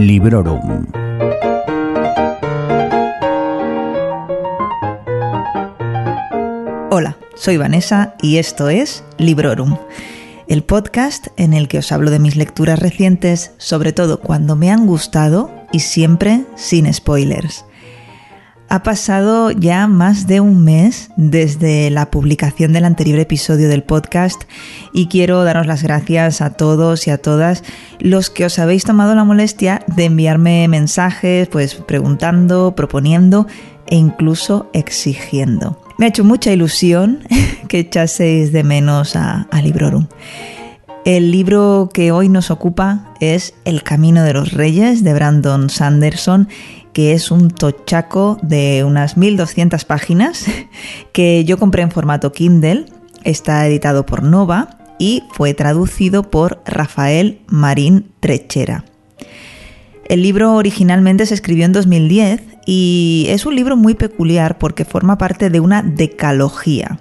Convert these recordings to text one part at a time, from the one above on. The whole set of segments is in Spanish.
Librorum. Hola, soy Vanessa y esto es Librorum, el podcast en el que os hablo de mis lecturas recientes, sobre todo cuando me han gustado y siempre sin spoilers. Ha pasado ya más de un mes desde la publicación del anterior episodio del podcast y quiero daros las gracias a todos y a todas los que os habéis tomado la molestia de enviarme mensajes, pues preguntando, proponiendo e incluso exigiendo. Me ha hecho mucha ilusión que echaseis de menos a, a Librorum. El libro que hoy nos ocupa es El Camino de los Reyes de Brandon Sanderson que es un tochaco de unas 1200 páginas que yo compré en formato Kindle. Está editado por Nova y fue traducido por Rafael Marín Trechera. El libro originalmente se escribió en 2010 y es un libro muy peculiar porque forma parte de una decalogía.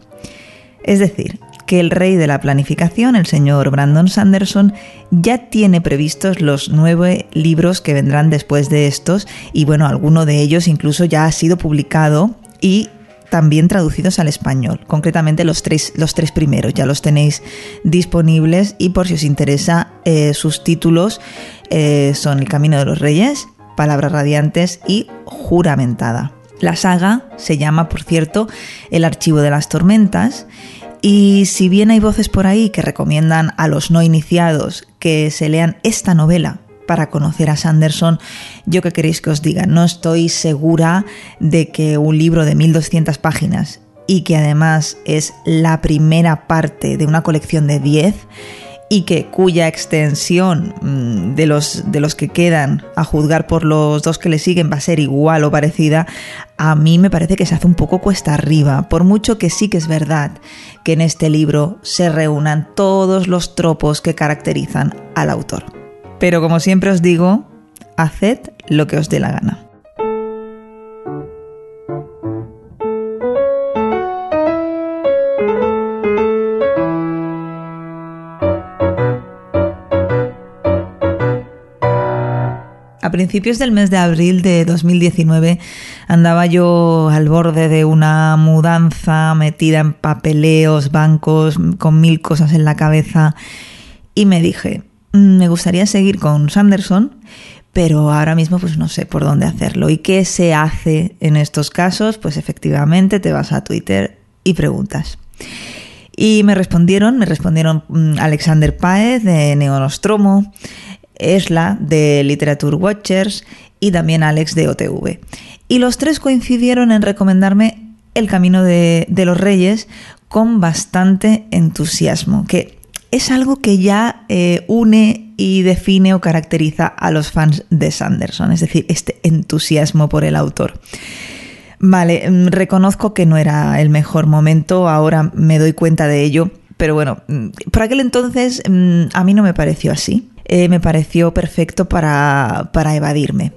Es decir, que el rey de la planificación, el señor Brandon Sanderson, ya tiene previstos los nueve libros que vendrán después de estos y bueno, alguno de ellos incluso ya ha sido publicado y también traducidos al español. Concretamente los tres, los tres primeros ya los tenéis disponibles y por si os interesa eh, sus títulos eh, son El Camino de los Reyes, Palabras Radiantes y Juramentada. La saga se llama, por cierto, El Archivo de las Tormentas y si bien hay voces por ahí que recomiendan a los no iniciados que se lean esta novela para conocer a Sanderson, yo que queréis que os diga, no estoy segura de que un libro de 1200 páginas y que además es la primera parte de una colección de 10 y que cuya extensión mm, de los, de los que quedan a juzgar por los dos que le siguen va a ser igual o parecida, a mí me parece que se hace un poco cuesta arriba, por mucho que sí que es verdad que en este libro se reúnan todos los tropos que caracterizan al autor. Pero como siempre os digo, haced lo que os dé la gana. A principios del mes de abril de 2019 andaba yo al borde de una mudanza metida en papeleos, bancos, con mil cosas en la cabeza y me dije, mm, me gustaría seguir con Sanderson, pero ahora mismo pues no sé por dónde hacerlo. ¿Y qué se hace en estos casos? Pues efectivamente te vas a Twitter y preguntas. Y me respondieron, me respondieron mm, Alexander Paez de Neonostromo, Esla de Literature Watchers y también Alex de OTV. Y los tres coincidieron en recomendarme El Camino de, los Reyes con bastante entusiasmo, que es algo que ya eh, une y define o caracteriza a los fans de Sanderson, es decir, este entusiasmo por el autor. Vale, mm, reconozco que no era el mejor momento, ahora me doy cuenta de ello, pero bueno, mm, por aquel entonces mm, a mí no me pareció así. Eh, me pareció perfecto para, evadirme.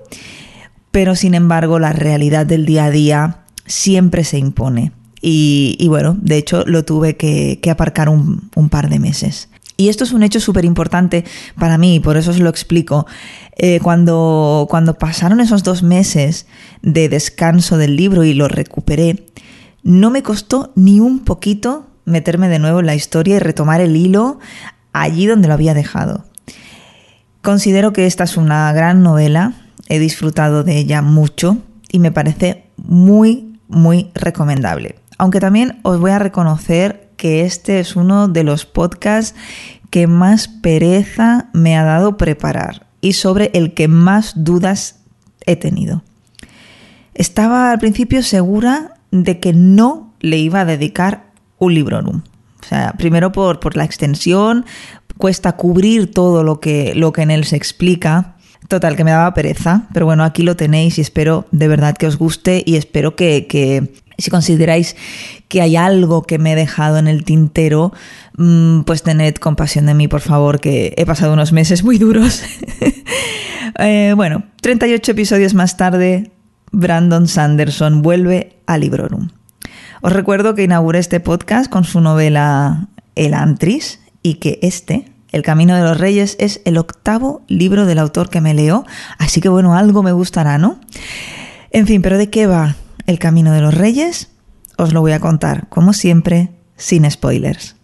Pero sin embargo, la realidad del día a día siempre se impone. Y, bueno, de hecho lo tuve que, aparcar un, par de meses. Y esto es un hecho súper importante para mí, por eso os lo explico. Eh, cuando, cuando pasaron esos dos meses de descanso del libro y lo recuperé, no me costó ni un poquito meterme de nuevo en la historia y retomar el hilo allí donde lo había dejado. Considero que esta es una gran novela, he disfrutado de ella mucho y me parece muy, muy recomendable. Aunque también os voy a reconocer que este es uno de los podcasts que más pereza me ha dado preparar y sobre el que más dudas he tenido. Estaba al principio segura de que no le iba a dedicar un librorum. O sea, primero por, por la extensión, cuesta cubrir todo lo que, lo que en él se explica. Total, que me daba pereza, pero bueno, aquí lo tenéis y espero de verdad que os guste y espero que, si consideráis que hay algo que me he dejado en el tintero, mm, pues tened compasión de mí, por favor, que he pasado unos meses muy duros. Eh, bueno, 38 episodios más tarde, Brandon Sanderson vuelve a Librorum. Os recuerdo que inauguré este podcast con su novela El Antris y que este El Camino de los Reyes es el octavo libro del autor que me leo, así que bueno, algo me gustará, ¿no? En fin, pero ¿de qué va El Camino de los Reyes? Os lo voy a contar, como siempre, sin spoilers.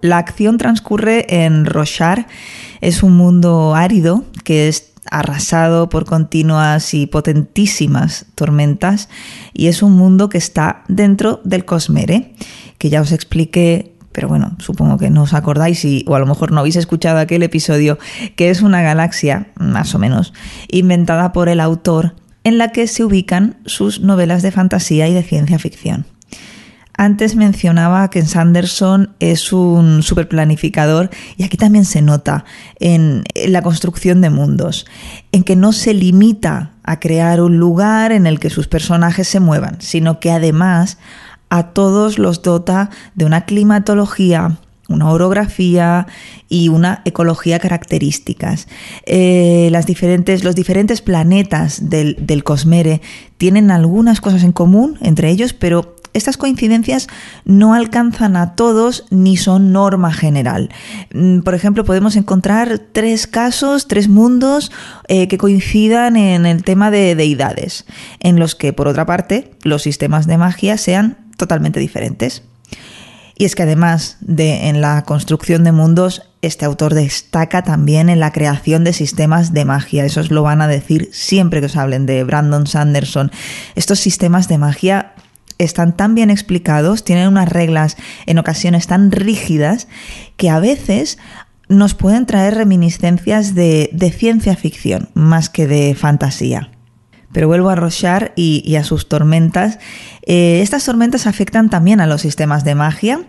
La acción transcurre en Rochar, es un mundo árido que es arrasado por continuas y potentísimas tormentas y es un mundo que está dentro del Cosmere, que ya os expliqué pero bueno, supongo que no os acordáis y, o a lo mejor no habéis escuchado aquel episodio, que es una galaxia, más o menos, inventada por el autor en la que se ubican sus novelas de fantasía y de ciencia ficción. Antes mencionaba que Sanderson es un superplanificador y aquí también se nota en, la construcción de mundos, en que no se limita a crear un lugar en el que sus personajes se muevan, sino que además a todos los dota de una climatología, una orografía y una ecología características. Eh, las diferentes, los diferentes planetas del, del, Cosmere tienen algunas cosas en común entre ellos, pero estas coincidencias no alcanzan a todos ni son norma general. Mm, por ejemplo, podemos encontrar tres casos, tres mundos eh, que coincidan en el tema de deidades, en los que, por otra parte, los sistemas de magia sean totalmente diferentes. Y es que además de en la construcción de mundos, este autor destaca también en la creación de sistemas de magia. Eso os lo van a decir siempre que os hablen de Brandon Sanderson. Estos sistemas de magia están tan bien explicados, tienen unas reglas en ocasiones tan rígidas que a veces nos pueden traer reminiscencias de, ciencia ficción más que de fantasía. Pero vuelvo a Rochar y, a sus tormentas. Eh, estas tormentas afectan también a los sistemas de magia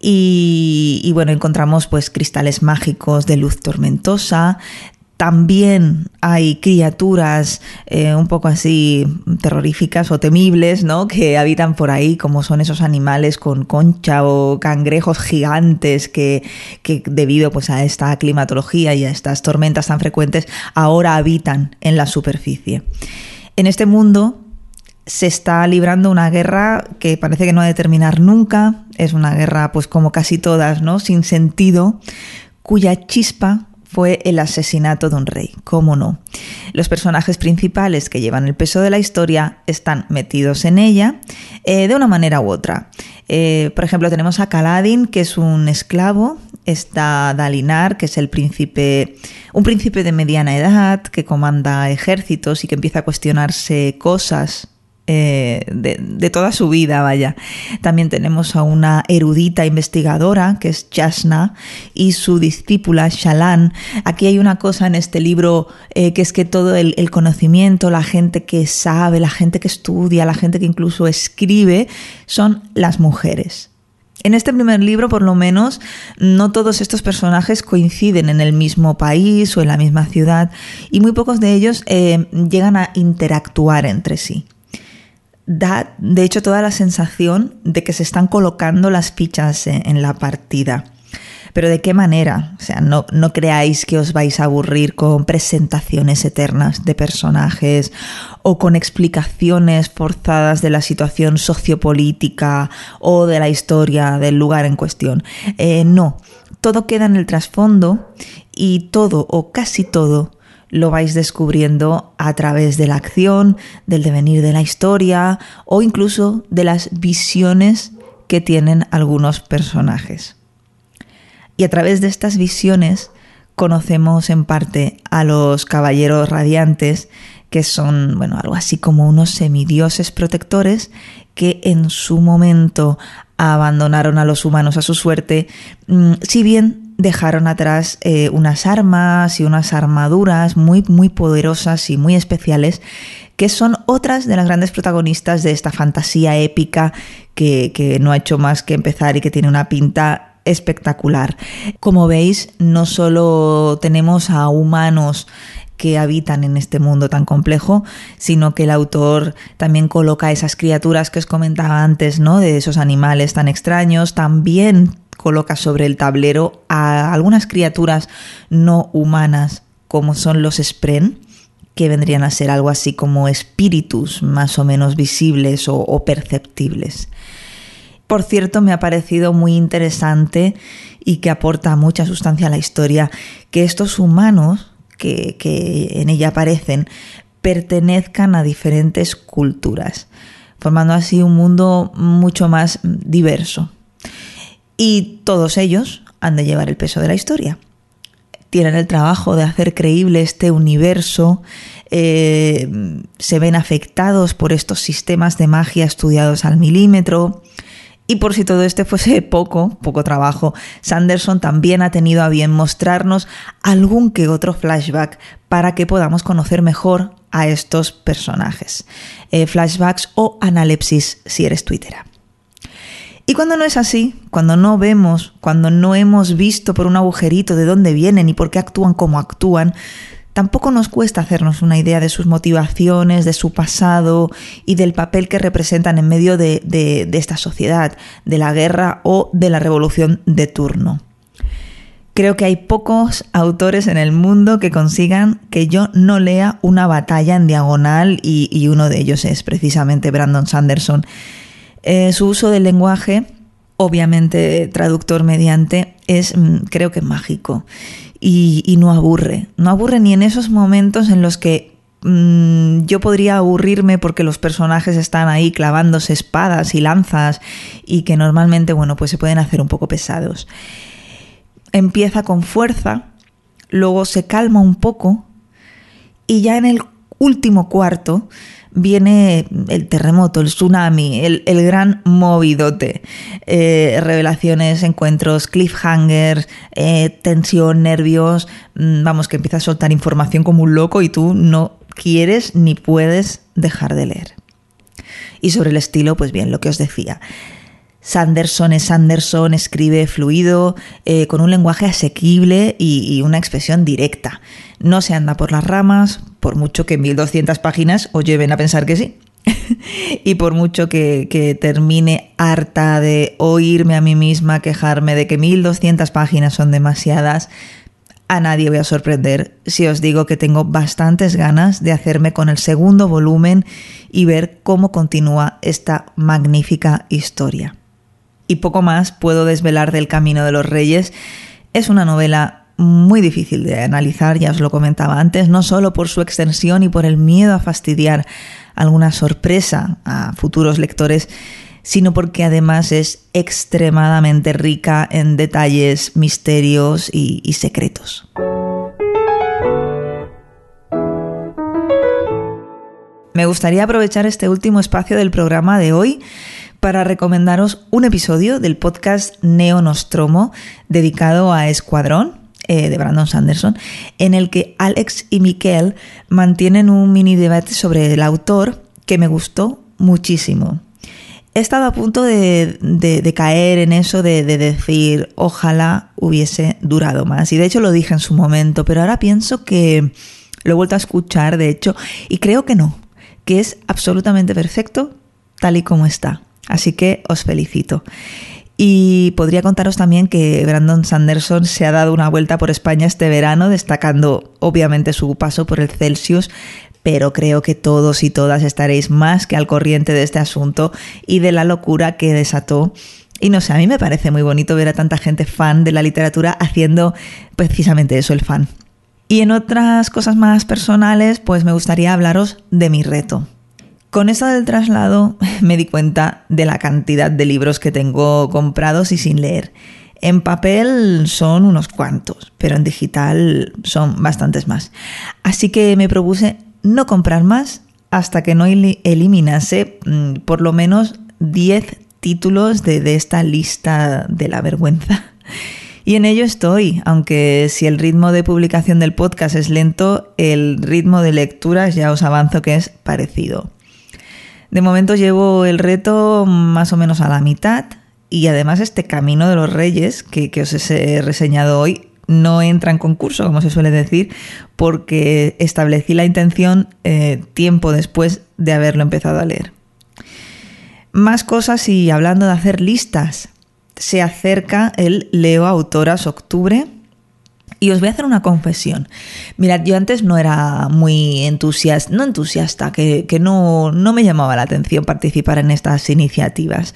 y, y, bueno, encontramos pues cristales mágicos de luz tormentosa, también hay criaturas eh, un poco así terroríficas o temibles, ¿no? Que habitan por ahí, como son esos animales con concha o cangrejos gigantes que, debido pues, a esta climatología y a estas tormentas tan frecuentes ahora habitan en la superficie. En este mundo se está librando una guerra que parece que no ha de terminar nunca, es una guerra pues como casi todas, ¿no? Sin sentido, cuya chispa fue el asesinato de un rey, cómo no. Los personajes principales que llevan el peso de la historia están metidos en ella eh, de una manera u otra. Eh, por ejemplo, tenemos a Kaladin, que es un esclavo, está Dalinar, que es el príncipe, un príncipe de mediana edad, que comanda ejércitos y que empieza a cuestionarse cosas eh, de, toda su vida, vaya. También tenemos a una erudita investigadora, que es Chasna, y su discípula Shalan. Aquí hay una cosa en este libro eh, que es que todo el, el, conocimiento, la gente que sabe, la gente que estudia, la gente que incluso escribe, son las mujeres. En este primer libro, por lo menos, no todos estos personajes coinciden en el mismo país o en la misma ciudad y muy pocos de ellos eh, llegan a interactuar entre sí da, de hecho, toda la sensación de que se están colocando las fichas en, la partida. Pero ¿de qué manera? O sea, no, no, creáis que os vais a aburrir con presentaciones eternas de personajes o con explicaciones forzadas de la situación sociopolítica o de la historia del lugar en cuestión. Eh, no, todo queda en el trasfondo y todo o casi todo lo vais descubriendo a través de la acción, del devenir de la historia o incluso de las visiones que tienen algunos personajes. Y a través de estas visiones conocemos en parte a los caballeros radiantes, que son, bueno, algo así como unos semidioses protectores que en su momento abandonaron a los humanos a su suerte, mm, si bien dejaron atrás eh, unas armas y unas armaduras muy, muy poderosas y muy especiales, que son otras de las grandes protagonistas de esta fantasía épica que, que no ha hecho más que empezar y que tiene una pinta espectacular. Como veis, no solo tenemos a humanos que habitan en este mundo tan complejo, sino que el autor también coloca esas criaturas que os comentaba antes, ¿no? De esos animales tan extraños, también coloca sobre el tablero a algunas criaturas no humanas como son los Spren, que vendrían a ser algo así como espíritus más o menos visibles o, o perceptibles. Por cierto, me ha parecido muy interesante y que aporta mucha sustancia a la historia que estos humanos que, que en ella aparecen pertenezcan a diferentes culturas, formando así un mundo mucho más diverso. Y todos ellos han de llevar el peso de la historia. Tienen el trabajo de hacer creíble este universo, eh, se ven afectados por estos sistemas de magia estudiados al milímetro, y por si todo este fuese poco, poco trabajo, Sanderson también ha tenido a bien mostrarnos algún que otro flashback para que podamos conocer mejor a estos personajes. Eh, flashbacks o analepsis si eres twittera. Y cuando no es así, cuando no vemos, cuando no hemos visto por un agujerito de dónde vienen y por qué actúan como actúan, Tampoco nos cuesta hacernos una idea de sus motivaciones, de su pasado y del papel que representan en medio de, esta sociedad, de la guerra o de la revolución de turno. Creo que hay pocos autores en el mundo que consigan que yo no lea una batalla en diagonal y uno de ellos es precisamente Brandon Sanderson. Eh, su uso del lenguaje, obviamente traductor mediante, es mm, creo que mágico y, no aburre. No aburre ni en esos momentos en los que mm, yo podría aburrirme porque los personajes están ahí clavándose espadas y lanzas y que normalmente, bueno, pues se pueden hacer un poco pesados. Empieza con fuerza, luego se calma un poco y ya en el último cuarto viene el terremoto, el tsunami, el, gran movidote. Eh, revelaciones, encuentros, cliffhangers, eh, tensión, nervios. Mm, vamos, que empieza a soltar información como un loco y tú no quieres ni puedes dejar de leer. Y sobre el estilo, pues bien, lo que os decía. Sanderson es Sanderson, escribe fluido, eh, con un lenguaje asequible y, una expresión directa. No se anda por las ramas, por mucho que 1200 páginas os lleven a pensar que sí. y por mucho que, que, termine harta de oírme a mí misma quejarme de que 1200 páginas son demasiadas, a nadie voy a sorprender si os digo que tengo bastantes ganas de hacerme con el segundo volumen y ver cómo continúa esta magnífica historia y poco más puedo desvelar del Camino de los Reyes. Es una novela muy difícil de analizar, ya os lo comentaba antes, no solo por su extensión y por el miedo a fastidiar alguna sorpresa a futuros lectores, sino porque además es extremadamente rica en detalles, misterios y, secretos. Me gustaría aprovechar este último espacio del programa de hoy para recomendaros un episodio del podcast Neo Nostromo dedicado a Escuadrón, eh, de Brandon Sanderson, en el que Alex y Miquel mantienen un mini debate sobre el autor que me gustó muchísimo. He estado a punto de, caer en eso de, de, decir, ojalá hubiese durado más. Y de hecho lo dije en su momento, pero ahora pienso que lo he vuelto a escuchar, de hecho, y creo que no, que es absolutamente perfecto tal y como está. Así que os felicito. Y podría contaros también que Brandon Sanderson se ha dado una vuelta por España este verano, destacando obviamente su paso por el Celsius, pero creo que todos y todas estaréis más que al corriente de este asunto y de la locura que desató. Y no sé, a mí me parece muy bonito ver a tanta gente fan de la literatura haciendo precisamente eso, el fan. Y en otras cosas más personales, pues me gustaría hablaros de mi reto. Con eso del traslado me di cuenta de la cantidad de libros que tengo comprados y sin leer. En papel son unos cuantos, pero en digital son bastantes más. Así que me propuse no comprar más hasta que no eliminase mm, por lo menos 10 títulos de, de esta lista de la vergüenza. Y en ello estoy, aunque si el ritmo de publicación del podcast es lento, el ritmo de lecturas ya os avanzo que es parecido. De momento llevo el reto más o menos a la mitad y además este Camino de los Reyes que, os he reseñado hoy no entra en concurso, como se suele decir, porque establecí la intención eh, tiempo después de haberlo empezado a leer. Más cosas y hablando de hacer listas, se acerca el Leo Autoras Octubre Y os voy a hacer una confesión. Mirad, yo antes no era muy entusiasta, no entusiasta, que, que no, no me llamaba la atención participar en estas iniciativas.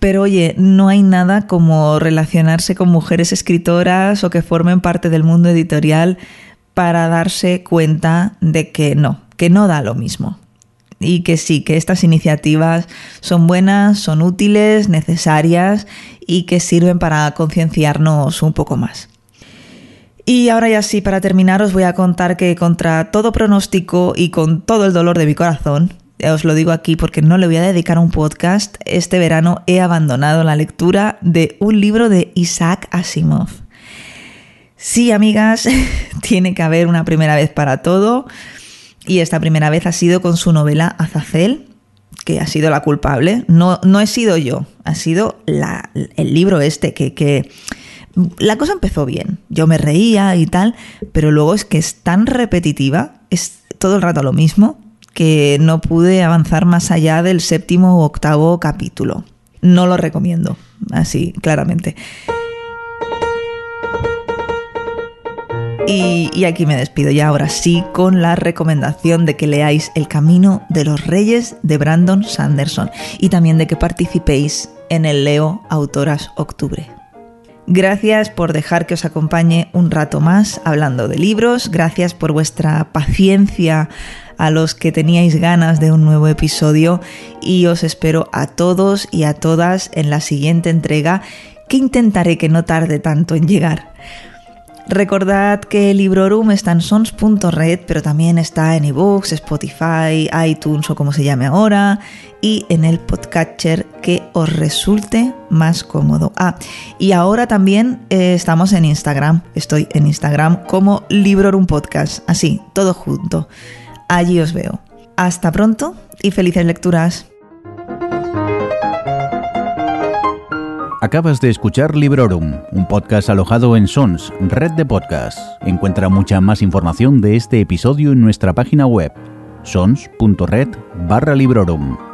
Pero oye, no hay nada como relacionarse con mujeres escritoras o que formen parte del mundo editorial para darse cuenta de que no, que no da lo mismo. Y que sí, que estas iniciativas son buenas, son útiles, necesarias y que sirven para concienciarnos un poco más. Y ahora ya sí, para terminar os voy a contar que contra todo pronóstico y con todo el dolor de mi corazón, os lo digo aquí porque no le voy a dedicar un podcast, este verano he abandonado la lectura de un libro de Isaac Asimov. Sí, amigas, tiene que haber una primera vez para todo y esta primera vez ha sido con su novela Azazel, que ha sido la culpable. No, no he sido yo, ha sido la, el libro este que la cosa empezó bien. Yo me reía y tal, pero luego es que es tan repetitiva, es todo el rato lo mismo, que no pude avanzar más allá del séptimo u octavo capítulo. No lo recomiendo, así, claramente. Y, y, aquí me despido ya ahora sí con la recomendación de que leáis El Camino de los Reyes de Brandon Sanderson y también de que participéis en el Leo Autoras Octubre. Gracias por dejar que os acompañe un rato más hablando de libros, gracias por vuestra paciencia a los que teníais ganas de un nuevo episodio y os espero a todos y a todas en la siguiente entrega que intentaré que no tarde tanto en llegar. Recordad que Librorum está en sons.red, pero también está en ebooks, Spotify, iTunes o como se llame ahora, y en el podcatcher que os resulte más cómodo. Ah, y ahora también eh, estamos en Instagram. Estoy en Instagram como Librorum Podcast, así, todo junto. Allí os veo. Hasta pronto y felices lecturas. Acabas de escuchar Librorum, un podcast alojado en Sons, red de podcasts. Encuentra mucha más información de este episodio en nuestra página web, sons.red barra Librorum.